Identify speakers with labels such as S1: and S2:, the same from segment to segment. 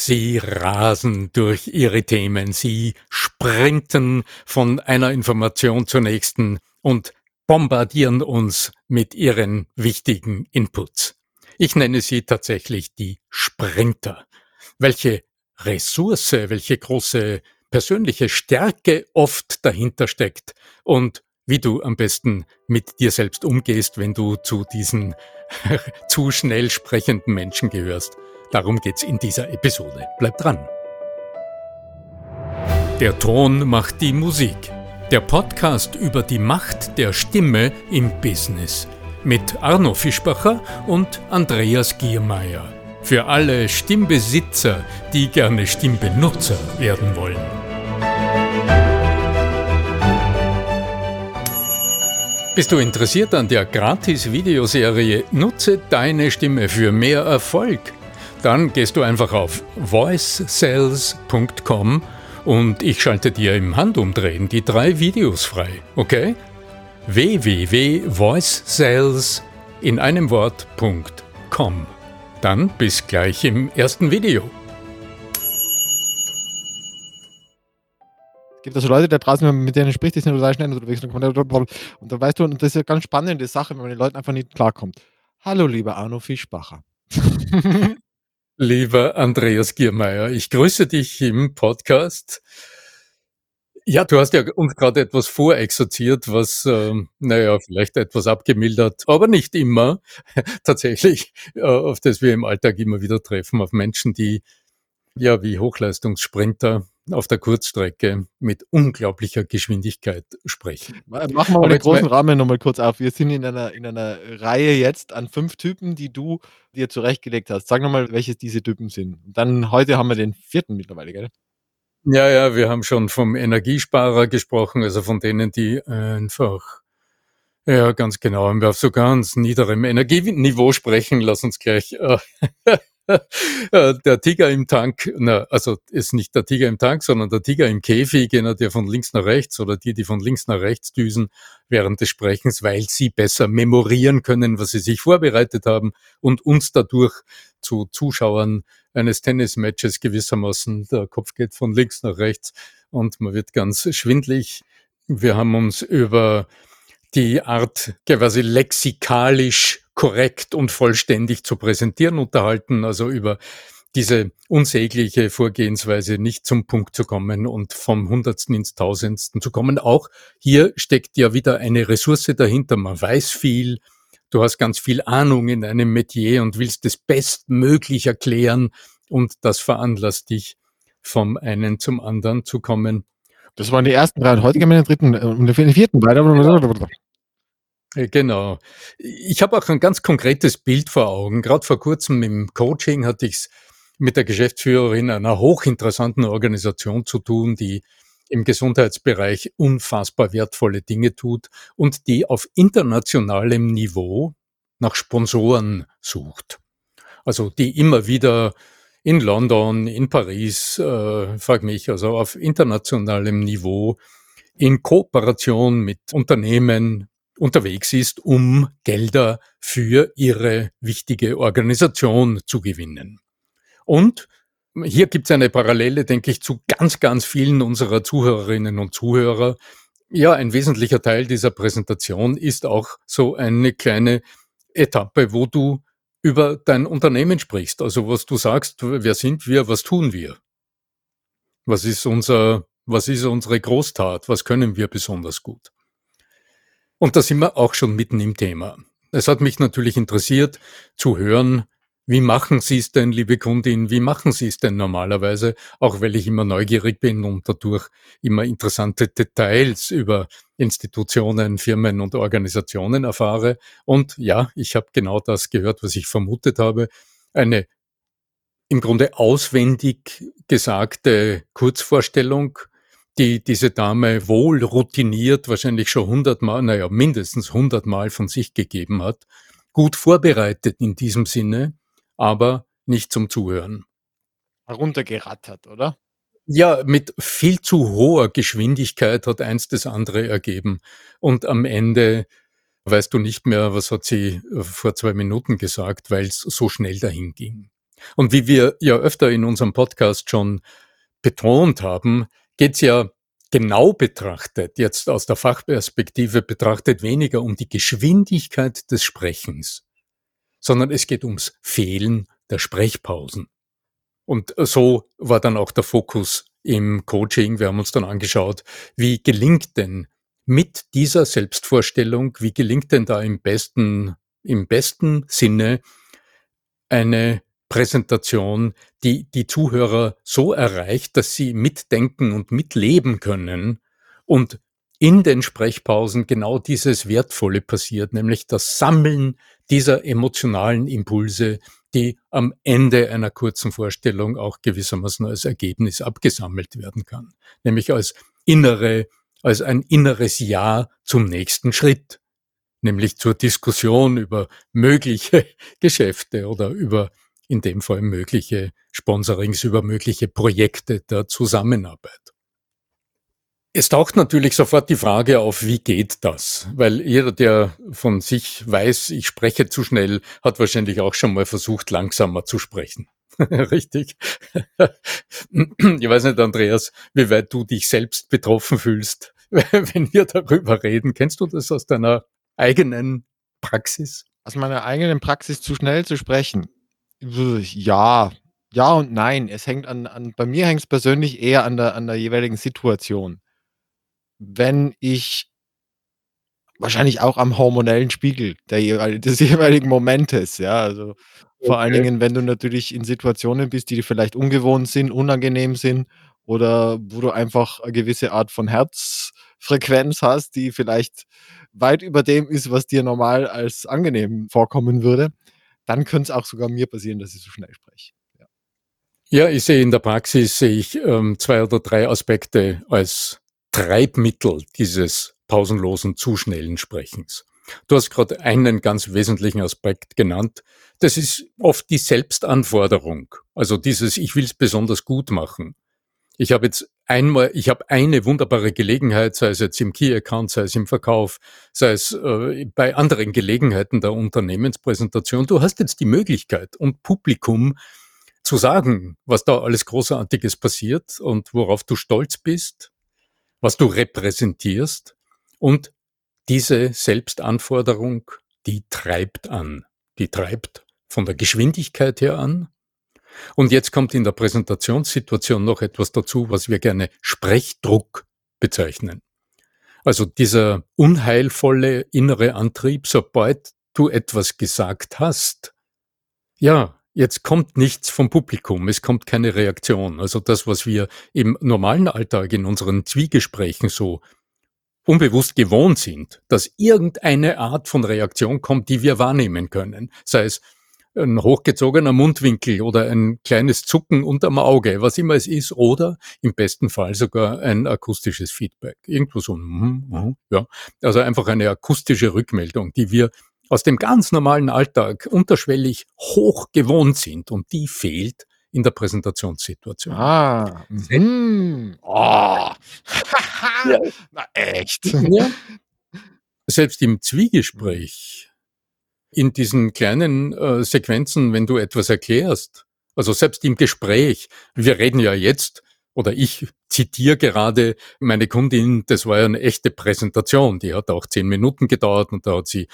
S1: Sie rasen durch ihre Themen, sie sprinten von einer Information zur nächsten und bombardieren uns mit ihren wichtigen Inputs. Ich nenne sie tatsächlich die Sprinter. Welche Ressource, welche große persönliche Stärke oft dahinter steckt und wie du am besten mit dir selbst umgehst, wenn du zu diesen zu schnell sprechenden Menschen gehörst. Darum geht's in dieser Episode. Bleib dran. Der Ton macht die Musik. Der Podcast über die Macht der Stimme im Business. Mit Arno Fischbacher und Andreas Giermeier. Für alle Stimmbesitzer, die gerne Stimmbenutzer werden wollen. Bist du interessiert an der Gratis-Videoserie Nutze deine Stimme für mehr Erfolg? Dann gehst du einfach auf voicesales.com und ich schalte dir im Handumdrehen die drei Videos frei, okay? www.voicesales in einem Wort.com. Dann bis gleich im ersten Video.
S2: Es gibt also Leute da draußen, mit denen spricht, die sind total schnell unterwegs. Und da weißt du, und das ist eine ganz spannende Sache, wenn man den Leuten einfach nicht klarkommt. Hallo, lieber Arno Fischbacher.
S1: Lieber Andreas Giermeier, ich grüße dich im Podcast. Ja, du hast ja uns gerade etwas vorexerziert, was, ähm, naja, vielleicht etwas abgemildert, aber nicht immer tatsächlich, äh, auf das wir im Alltag immer wieder treffen, auf Menschen, die ja wie Hochleistungssprinter auf der Kurzstrecke mit unglaublicher Geschwindigkeit sprechen.
S2: Machen wir mal den großen Rahmen nochmal kurz auf. Wir sind in einer, in einer Reihe jetzt an fünf Typen, die du dir zurechtgelegt hast. Sag nochmal, welche diese Typen sind. dann heute haben wir den vierten mittlerweile, gell?
S1: Ja, ja, wir haben schon vom Energiesparer gesprochen, also von denen, die einfach ja, ganz genau. Wenn wir auf so ganz niederem Energieniveau sprechen, lass uns gleich äh, Äh, der Tiger im Tank, na, also ist nicht der Tiger im Tank, sondern der Tiger im Käfig, einer, der von links nach rechts oder die, die von links nach rechts düsen während des Sprechens, weil sie besser memorieren können, was sie sich vorbereitet haben und uns dadurch zu Zuschauern eines Tennismatches gewissermaßen, der Kopf geht von links nach rechts und man wird ganz schwindlig. Wir haben uns über die Art quasi lexikalisch korrekt und vollständig zu präsentieren unterhalten, also über diese unsägliche Vorgehensweise nicht zum Punkt zu kommen und vom Hundertsten ins Tausendsten zu kommen. Auch hier steckt ja wieder eine Ressource dahinter. Man weiß viel, du hast ganz viel Ahnung in einem Metier und willst es bestmöglich erklären und das veranlasst dich, vom einen zum anderen zu kommen.
S2: Das waren die ersten drei und heute gehen wir in den dritten und den vierten weiter.
S1: Äh, genau. Ich habe auch ein ganz konkretes Bild vor Augen. Gerade vor kurzem im Coaching hatte ich es mit der Geschäftsführerin einer hochinteressanten Organisation zu tun, die im Gesundheitsbereich unfassbar wertvolle Dinge tut und die auf internationalem Niveau nach Sponsoren sucht. Also die immer wieder in London, in Paris, äh, frag mich, also auf internationalem Niveau in Kooperation mit Unternehmen, unterwegs ist, um Gelder für ihre wichtige Organisation zu gewinnen. Und hier gibt es eine Parallele, denke ich, zu ganz, ganz vielen unserer Zuhörerinnen und Zuhörer. Ja, ein wesentlicher Teil dieser Präsentation ist auch so eine kleine Etappe, wo du über dein Unternehmen sprichst. Also was du sagst, wer sind wir, was tun wir? Was ist unser, was ist unsere Großtat? Was können wir besonders gut? Und da sind wir auch schon mitten im Thema. Es hat mich natürlich interessiert zu hören, wie machen Sie es denn, liebe Kundin? Wie machen Sie es denn normalerweise? Auch weil ich immer neugierig bin und dadurch immer interessante Details über Institutionen, Firmen und Organisationen erfahre. Und ja, ich habe genau das gehört, was ich vermutet habe. Eine im Grunde auswendig gesagte Kurzvorstellung die diese Dame wohl routiniert, wahrscheinlich schon hundertmal, naja, mindestens hundertmal von sich gegeben hat, gut vorbereitet in diesem Sinne, aber nicht zum Zuhören.
S2: Runtergerattert, oder?
S1: Ja, mit viel zu hoher Geschwindigkeit hat eins das andere ergeben. Und am Ende weißt du nicht mehr, was hat sie vor zwei Minuten gesagt, weil es so schnell dahin ging. Und wie wir ja öfter in unserem Podcast schon betont haben, geht es ja genau betrachtet, jetzt aus der Fachperspektive betrachtet, weniger um die Geschwindigkeit des Sprechens, sondern es geht ums Fehlen der Sprechpausen. Und so war dann auch der Fokus im Coaching. Wir haben uns dann angeschaut, wie gelingt denn mit dieser Selbstvorstellung, wie gelingt denn da im besten, im besten Sinne eine Präsentation, die die Zuhörer so erreicht, dass sie mitdenken und mitleben können und in den Sprechpausen genau dieses Wertvolle passiert, nämlich das Sammeln dieser emotionalen Impulse, die am Ende einer kurzen Vorstellung auch gewissermaßen als Ergebnis abgesammelt werden kann, nämlich als innere, als ein inneres Ja zum nächsten Schritt, nämlich zur Diskussion über mögliche Geschäfte oder über in dem Fall mögliche Sponsorings, über mögliche Projekte der Zusammenarbeit. Es taucht natürlich sofort die Frage auf, wie geht das? Weil jeder, der von sich weiß, ich spreche zu schnell, hat wahrscheinlich auch schon mal versucht, langsamer zu sprechen. Richtig? ich weiß nicht, Andreas, wie weit du dich selbst betroffen fühlst, wenn wir darüber reden. Kennst du das aus deiner eigenen Praxis?
S2: Aus meiner eigenen Praxis zu schnell zu sprechen. Ja, ja und nein. Es hängt an, an bei mir hängt es persönlich eher an der, an der jeweiligen Situation. Wenn ich wahrscheinlich auch am hormonellen Spiegel der, des jeweiligen Momentes, ja. Also vor allen Dingen, wenn du natürlich in Situationen bist, die vielleicht ungewohnt sind, unangenehm sind oder wo du einfach eine gewisse Art von Herzfrequenz hast, die vielleicht weit über dem ist, was dir normal als angenehm vorkommen würde dann könnte es auch sogar mir passieren, dass ich so schnell spreche. Ja,
S1: ja ich sehe in der Praxis sehe ich ähm, zwei oder drei Aspekte als Treibmittel dieses pausenlosen, zu schnellen Sprechens. Du hast gerade einen ganz wesentlichen Aspekt genannt. Das ist oft die Selbstanforderung. Also dieses, ich will es besonders gut machen. Ich habe jetzt einmal, ich habe eine wunderbare Gelegenheit, sei es jetzt im Key-Account, sei es im Verkauf, sei es äh, bei anderen Gelegenheiten der Unternehmenspräsentation. Du hast jetzt die Möglichkeit und Publikum zu sagen, was da alles Großartiges passiert und worauf du stolz bist, was du repräsentierst und diese Selbstanforderung, die treibt an. Die treibt von der Geschwindigkeit her an, und jetzt kommt in der Präsentationssituation noch etwas dazu, was wir gerne Sprechdruck bezeichnen. Also dieser unheilvolle innere Antrieb, sobald du etwas gesagt hast, ja, jetzt kommt nichts vom Publikum, es kommt keine Reaktion. Also das, was wir im normalen Alltag in unseren Zwiegesprächen so unbewusst gewohnt sind, dass irgendeine Art von Reaktion kommt, die wir wahrnehmen können. Sei es ein hochgezogener Mundwinkel oder ein kleines Zucken unterm Auge, was immer es ist, oder im besten Fall sogar ein akustisches Feedback. Irgendwo so, mm, mm, ja. Also einfach eine akustische Rückmeldung, die wir aus dem ganz normalen Alltag unterschwellig hoch gewohnt sind und die fehlt in der Präsentationssituation.
S2: Ah, mm, oh. ja. Na echt. Ja.
S1: Selbst im Zwiegespräch in diesen kleinen äh, Sequenzen, wenn du etwas erklärst, also selbst im Gespräch, wir reden ja jetzt, oder ich zitiere gerade meine Kundin, das war ja eine echte Präsentation, die hat auch zehn Minuten gedauert und da hat sie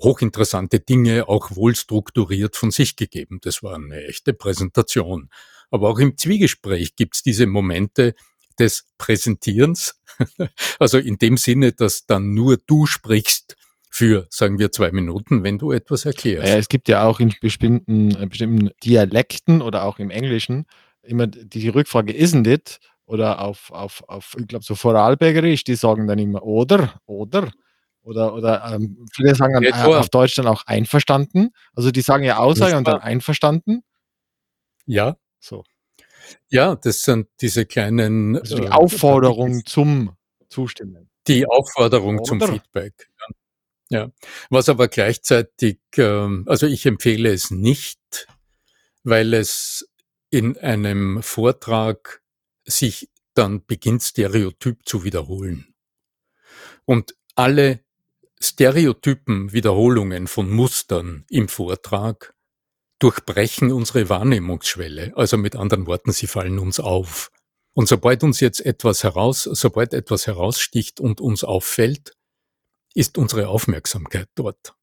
S1: hochinteressante Dinge auch wohl strukturiert von sich gegeben. Das war eine echte Präsentation. Aber auch im Zwiegespräch gibt's diese Momente des Präsentierens, also in dem Sinne, dass dann nur du sprichst für, sagen wir, zwei Minuten, wenn du etwas erklärst.
S2: Ja, es gibt ja auch in bestimmten, äh, bestimmten Dialekten oder auch im Englischen immer die Rückfrage, isn't it? Oder auf, auf, auf ich glaube, so Vorarlbergerisch, die sagen dann immer oder, oder. Oder, oder ähm, viele sagen dann, äh, auf Deutsch dann auch einverstanden. Also die sagen ja Aussage und dann einverstanden.
S1: Ja. So. Ja, das sind diese kleinen.
S2: Also die äh, Aufforderung zum Zustimmen.
S1: Die Aufforderung oder. zum Feedback. Ja. Was aber gleichzeitig, ähm, also ich empfehle es nicht, weil es in einem Vortrag sich dann beginnt Stereotyp zu wiederholen. Und alle Stereotypen, Wiederholungen von Mustern im Vortrag, durchbrechen unsere Wahrnehmungsschwelle. Also mit anderen Worten, sie fallen uns auf. Und sobald uns jetzt etwas heraus, sobald etwas heraussticht und uns auffällt, ist unsere Aufmerksamkeit dort.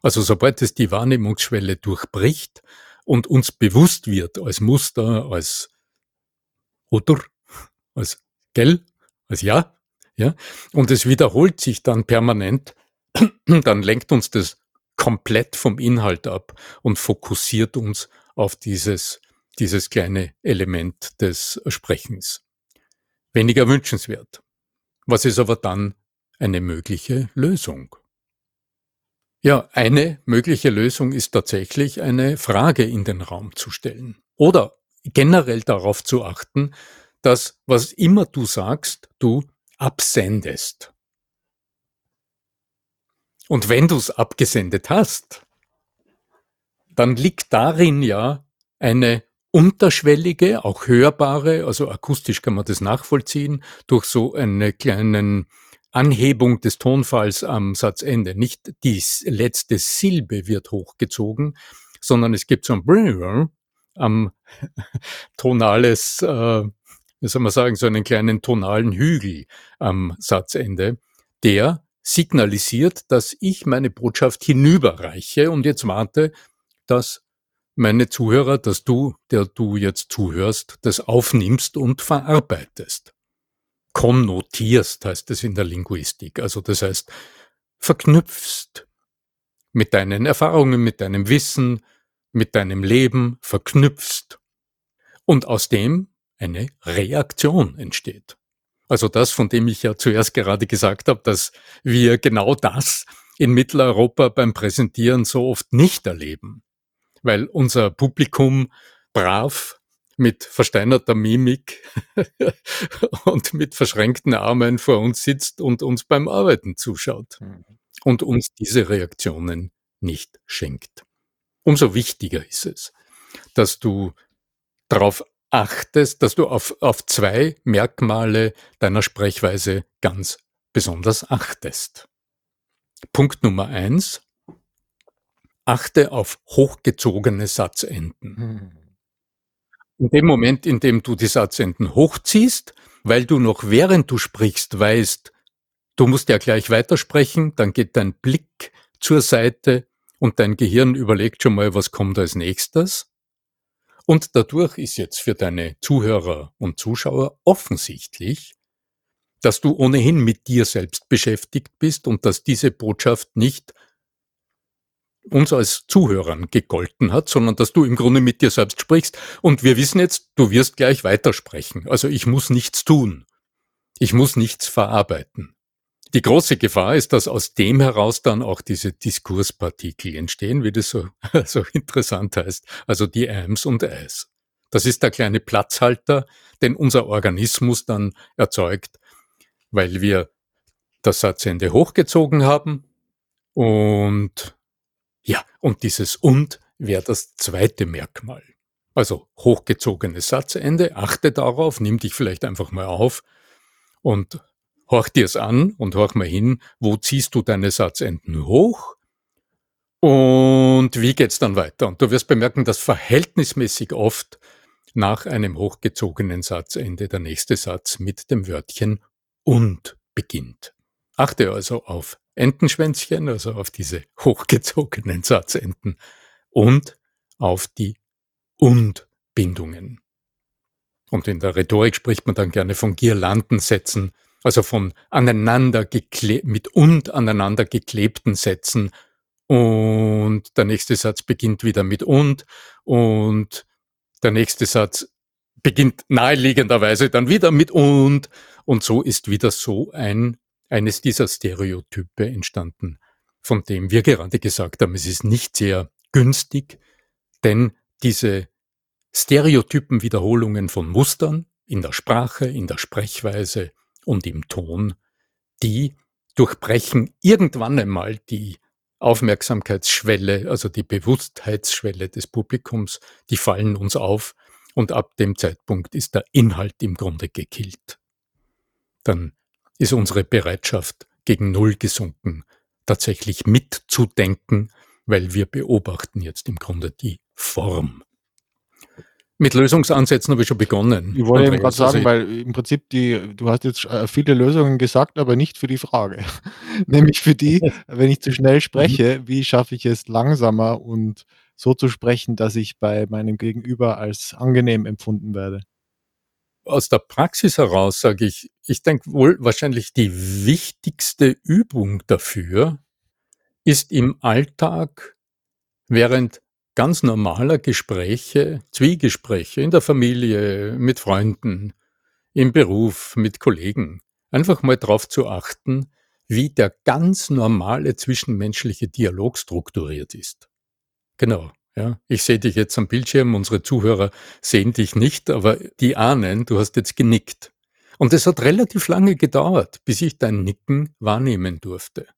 S1: Also sobald es die Wahrnehmungsschwelle durchbricht und uns bewusst wird als Muster, als oder, als gell, als ja, ja, und es wiederholt sich dann permanent, dann lenkt uns das komplett vom Inhalt ab und fokussiert uns auf dieses, dieses kleine Element des Sprechens. Weniger wünschenswert. Was ist aber dann eine mögliche Lösung? Ja, eine mögliche Lösung ist tatsächlich eine Frage in den Raum zu stellen oder generell darauf zu achten, dass was immer du sagst, du absendest. Und wenn du es abgesendet hast, dann liegt darin ja eine unterschwellige, auch hörbare, also akustisch kann man das nachvollziehen, durch so eine kleinen Anhebung des Tonfalls am Satzende. Nicht die letzte Silbe wird hochgezogen, sondern es gibt so ein am tonales, äh, wie soll man sagen, so einen kleinen tonalen Hügel am Satzende, der signalisiert, dass ich meine Botschaft hinüberreiche und jetzt warte, dass meine Zuhörer, dass du, der du jetzt zuhörst, das aufnimmst und verarbeitest. Konnotierst heißt es in der Linguistik. Also das heißt, verknüpfst mit deinen Erfahrungen, mit deinem Wissen, mit deinem Leben, verknüpfst. Und aus dem eine Reaktion entsteht. Also das, von dem ich ja zuerst gerade gesagt habe, dass wir genau das in Mitteleuropa beim Präsentieren so oft nicht erleben, weil unser Publikum brav mit versteinerter Mimik und mit verschränkten Armen vor uns sitzt und uns beim Arbeiten zuschaut mhm. und uns diese Reaktionen nicht schenkt. Umso wichtiger ist es, dass du darauf achtest, dass du auf, auf zwei Merkmale deiner Sprechweise ganz besonders achtest. Punkt Nummer eins. Achte auf hochgezogene Satzenden. In dem Moment, in dem du die Satzenden hochziehst, weil du noch während du sprichst weißt, du musst ja gleich weitersprechen, dann geht dein Blick zur Seite und dein Gehirn überlegt schon mal, was kommt als nächstes. Und dadurch ist jetzt für deine Zuhörer und Zuschauer offensichtlich, dass du ohnehin mit dir selbst beschäftigt bist und dass diese Botschaft nicht uns als Zuhörern gegolten hat, sondern dass du im Grunde mit dir selbst sprichst. Und wir wissen jetzt, du wirst gleich weitersprechen. Also ich muss nichts tun. Ich muss nichts verarbeiten. Die große Gefahr ist, dass aus dem heraus dann auch diese Diskurspartikel entstehen, wie das so, so interessant heißt, also die Ams und As. Das ist der kleine Platzhalter, den unser Organismus dann erzeugt, weil wir das Satzende hochgezogen haben und ja, und dieses und wäre das zweite Merkmal. Also hochgezogenes Satzende, achte darauf, nimm dich vielleicht einfach mal auf und horch dir's an und horch mal hin, wo ziehst du deine Satzenden hoch und wie geht's dann weiter? Und du wirst bemerken, dass verhältnismäßig oft nach einem hochgezogenen Satzende der nächste Satz mit dem Wörtchen und beginnt. Achte also auf Entenschwänzchen, also auf diese hochgezogenen Satzenden und auf die und-Bindungen. Und in der Rhetorik spricht man dann gerne von Girlandensätzen, also von aneinander mit und aneinander geklebten Sätzen. Und der nächste Satz beginnt wieder mit und und der nächste Satz beginnt naheliegenderweise dann wieder mit und und so ist wieder so ein eines dieser Stereotype entstanden, von dem wir gerade gesagt haben, es ist nicht sehr günstig, denn diese Stereotypenwiederholungen von Mustern in der Sprache, in der Sprechweise, und im Ton, die durchbrechen irgendwann einmal die Aufmerksamkeitsschwelle, also die Bewusstheitsschwelle des Publikums, die fallen uns auf und ab dem Zeitpunkt ist der Inhalt im Grunde gekillt. Dann ist unsere Bereitschaft gegen Null gesunken, tatsächlich mitzudenken, weil wir beobachten jetzt im Grunde die Form. Mit Lösungsansätzen habe ich schon begonnen.
S2: Ich wollte eben gerade sagen, also weil im Prinzip die, du hast jetzt äh, viele Lösungen gesagt, aber nicht für die Frage. Nämlich für die, wenn ich zu schnell mhm. spreche, wie schaffe ich es langsamer und so zu sprechen, dass ich bei meinem Gegenüber als angenehm empfunden werde?
S1: Aus der Praxis heraus sage ich, ich denke wohl wahrscheinlich die wichtigste Übung dafür ist im Alltag während ganz normaler Gespräche, Zwiegespräche in der Familie, mit Freunden, im Beruf, mit Kollegen, einfach mal darauf zu achten, wie der ganz normale zwischenmenschliche Dialog strukturiert ist. Genau. Ja, ich sehe dich jetzt am Bildschirm, unsere Zuhörer sehen dich nicht, aber die ahnen, du hast jetzt genickt. Und es hat relativ lange gedauert, bis ich dein Nicken wahrnehmen durfte.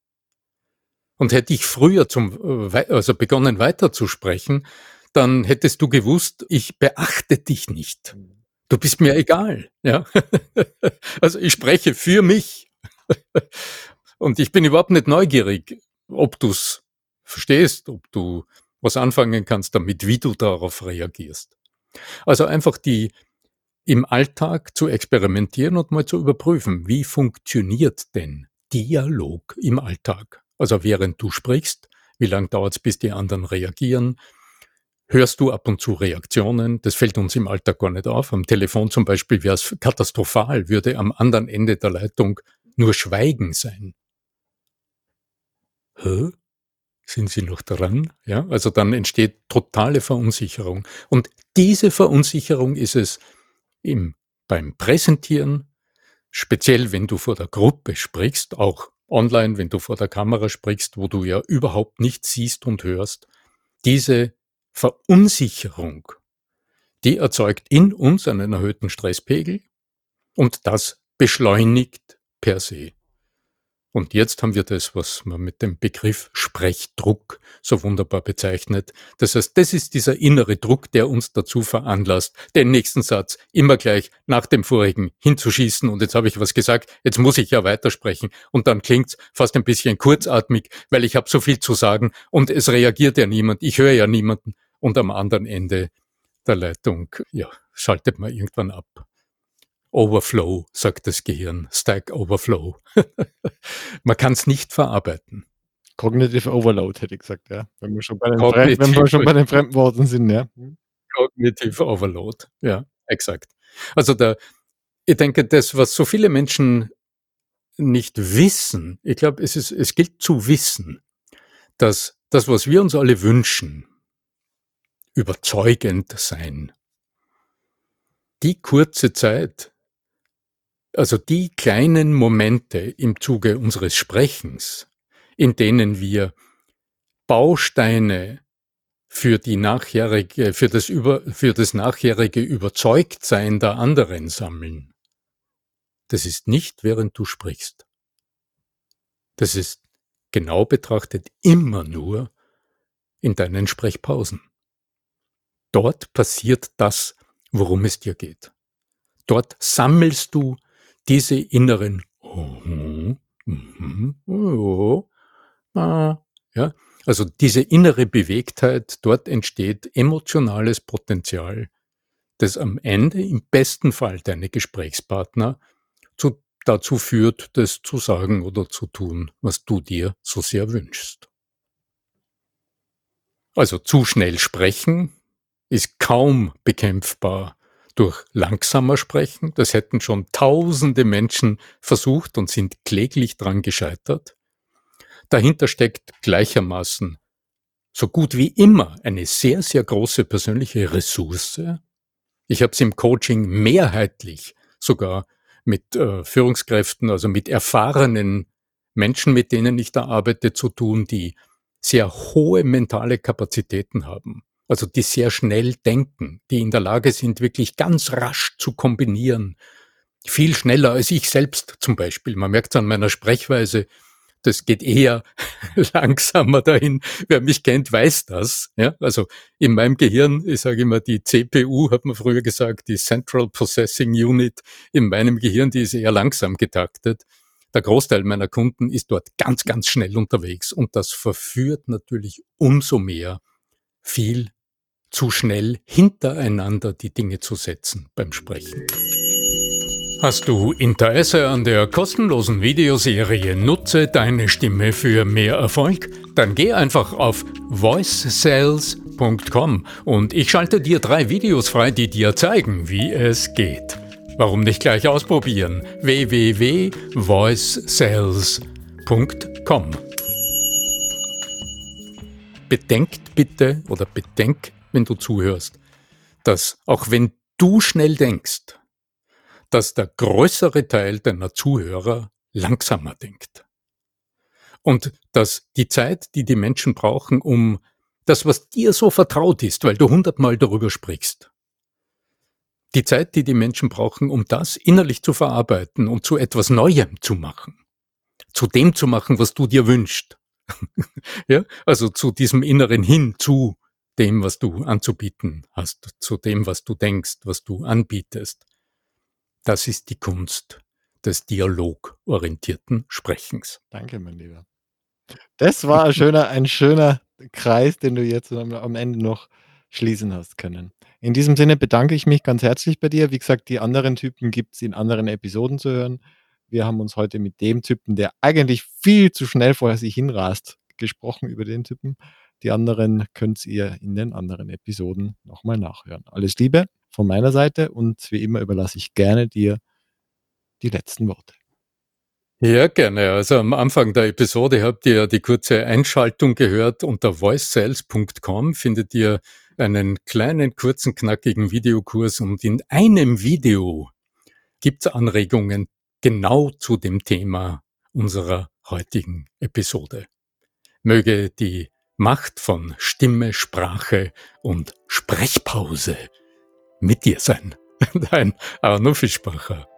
S1: Und hätte ich früher zum, äh, also begonnen weiterzusprechen, dann hättest du gewusst, ich beachte dich nicht. Du bist mir egal, ja. Also ich spreche für mich. Und ich bin überhaupt nicht neugierig, ob du es verstehst, ob du was anfangen kannst damit, wie du darauf reagierst. Also einfach die im Alltag zu experimentieren und mal zu überprüfen, wie funktioniert denn Dialog im Alltag? Also während du sprichst, wie lange dauert es, bis die anderen reagieren? Hörst du ab und zu Reaktionen? Das fällt uns im Alltag gar nicht auf. Am Telefon zum Beispiel wäre es katastrophal, würde am anderen Ende der Leitung nur Schweigen sein. Hä? Sind Sie noch dran? Ja, also dann entsteht totale Verunsicherung. Und diese Verunsicherung ist es im, beim Präsentieren, speziell wenn du vor der Gruppe sprichst, auch online, wenn du vor der Kamera sprichst, wo du ja überhaupt nichts siehst und hörst, diese Verunsicherung, die erzeugt in uns einen erhöhten Stresspegel und das beschleunigt per se und jetzt haben wir das, was man mit dem Begriff Sprechdruck so wunderbar bezeichnet. Das heißt, das ist dieser innere Druck, der uns dazu veranlasst, den nächsten Satz immer gleich nach dem vorigen hinzuschießen. Und jetzt habe ich was gesagt, jetzt muss ich ja weitersprechen. Und dann klingt's fast ein bisschen kurzatmig, weil ich habe so viel zu sagen und es reagiert ja niemand. Ich höre ja niemanden. Und am anderen Ende der Leitung, ja, schaltet man irgendwann ab. Overflow, sagt das Gehirn. Stack Overflow. Man kann es nicht verarbeiten.
S2: Cognitive Overload, hätte ich gesagt, ja. Wenn wir schon bei den, Fremd, wenn wir schon bei den Fremdworten sind, ja.
S1: Cognitive Overload, ja, exakt. Also da, ich denke, das, was so viele Menschen nicht wissen, ich glaube, es, ist, es gilt zu wissen, dass das, was wir uns alle wünschen, überzeugend sein, die kurze Zeit, also die kleinen Momente im Zuge unseres Sprechens, in denen wir Bausteine für die nachjährige, für das über, für das nachjährige Überzeugtsein der anderen sammeln. Das ist nicht während du sprichst. Das ist genau betrachtet immer nur in deinen Sprechpausen. Dort passiert das, worum es dir geht. Dort sammelst du diese inneren oh, oh, ah, ja, also diese innere Bewegtheit, dort entsteht emotionales Potenzial, das am Ende im besten Fall deine Gesprächspartner zu, dazu führt, das zu sagen oder zu tun, was du dir so sehr wünschst. Also zu schnell sprechen ist kaum bekämpfbar durch langsamer Sprechen. Das hätten schon tausende Menschen versucht und sind kläglich dran gescheitert. Dahinter steckt gleichermaßen so gut wie immer eine sehr, sehr große persönliche Ressource. Ich habe es im Coaching mehrheitlich sogar mit äh, Führungskräften, also mit erfahrenen Menschen, mit denen ich da arbeite, zu tun, die sehr hohe mentale Kapazitäten haben also die sehr schnell denken, die in der Lage sind, wirklich ganz rasch zu kombinieren. Viel schneller als ich selbst zum Beispiel. Man merkt es an meiner Sprechweise, das geht eher langsamer dahin. Wer mich kennt, weiß das. Ja? Also in meinem Gehirn, ich sage immer, die CPU, hat man früher gesagt, die Central Processing Unit, in meinem Gehirn, die ist eher langsam getaktet. Der Großteil meiner Kunden ist dort ganz, ganz schnell unterwegs und das verführt natürlich umso mehr viel zu schnell hintereinander die Dinge zu setzen beim Sprechen. Hast du Interesse an der kostenlosen Videoserie Nutze deine Stimme für mehr Erfolg? Dann geh einfach auf voicesales.com und ich schalte dir drei Videos frei, die dir zeigen, wie es geht. Warum nicht gleich ausprobieren? www.voicesales.com Bedenkt bitte oder bedenk, wenn du zuhörst, dass auch wenn du schnell denkst, dass der größere Teil deiner Zuhörer langsamer denkt. Und dass die Zeit, die die Menschen brauchen, um das, was dir so vertraut ist, weil du hundertmal darüber sprichst, die Zeit, die die Menschen brauchen, um das innerlich zu verarbeiten und zu etwas Neuem zu machen, zu dem zu machen, was du dir wünschst, ja, also zu diesem inneren Hin zu dem, was du anzubieten hast, zu dem, was du denkst, was du anbietest, das ist die Kunst des dialogorientierten Sprechens.
S2: Danke, mein Lieber. Das war ein schöner, ein schöner Kreis, den du jetzt am Ende noch schließen hast können. In diesem Sinne bedanke ich mich ganz herzlich bei dir. Wie gesagt, die anderen Typen gibt es in anderen Episoden zu hören. Wir haben uns heute mit dem Typen, der eigentlich viel zu schnell vorher sich hinrast, gesprochen über den Typen. Die anderen könnt ihr in den anderen Episoden nochmal nachhören. Alles Liebe von meiner Seite und wie immer überlasse ich gerne dir die letzten Worte.
S1: Ja, gerne. Also am Anfang der Episode habt ihr die kurze Einschaltung gehört. Unter voicesales.com findet ihr einen kleinen, kurzen, knackigen Videokurs und in einem Video gibt es Anregungen genau zu dem Thema unserer heutigen Episode. Möge die Macht von Stimme, Sprache und Sprechpause mit dir sein. Dein Arno Fischbacher.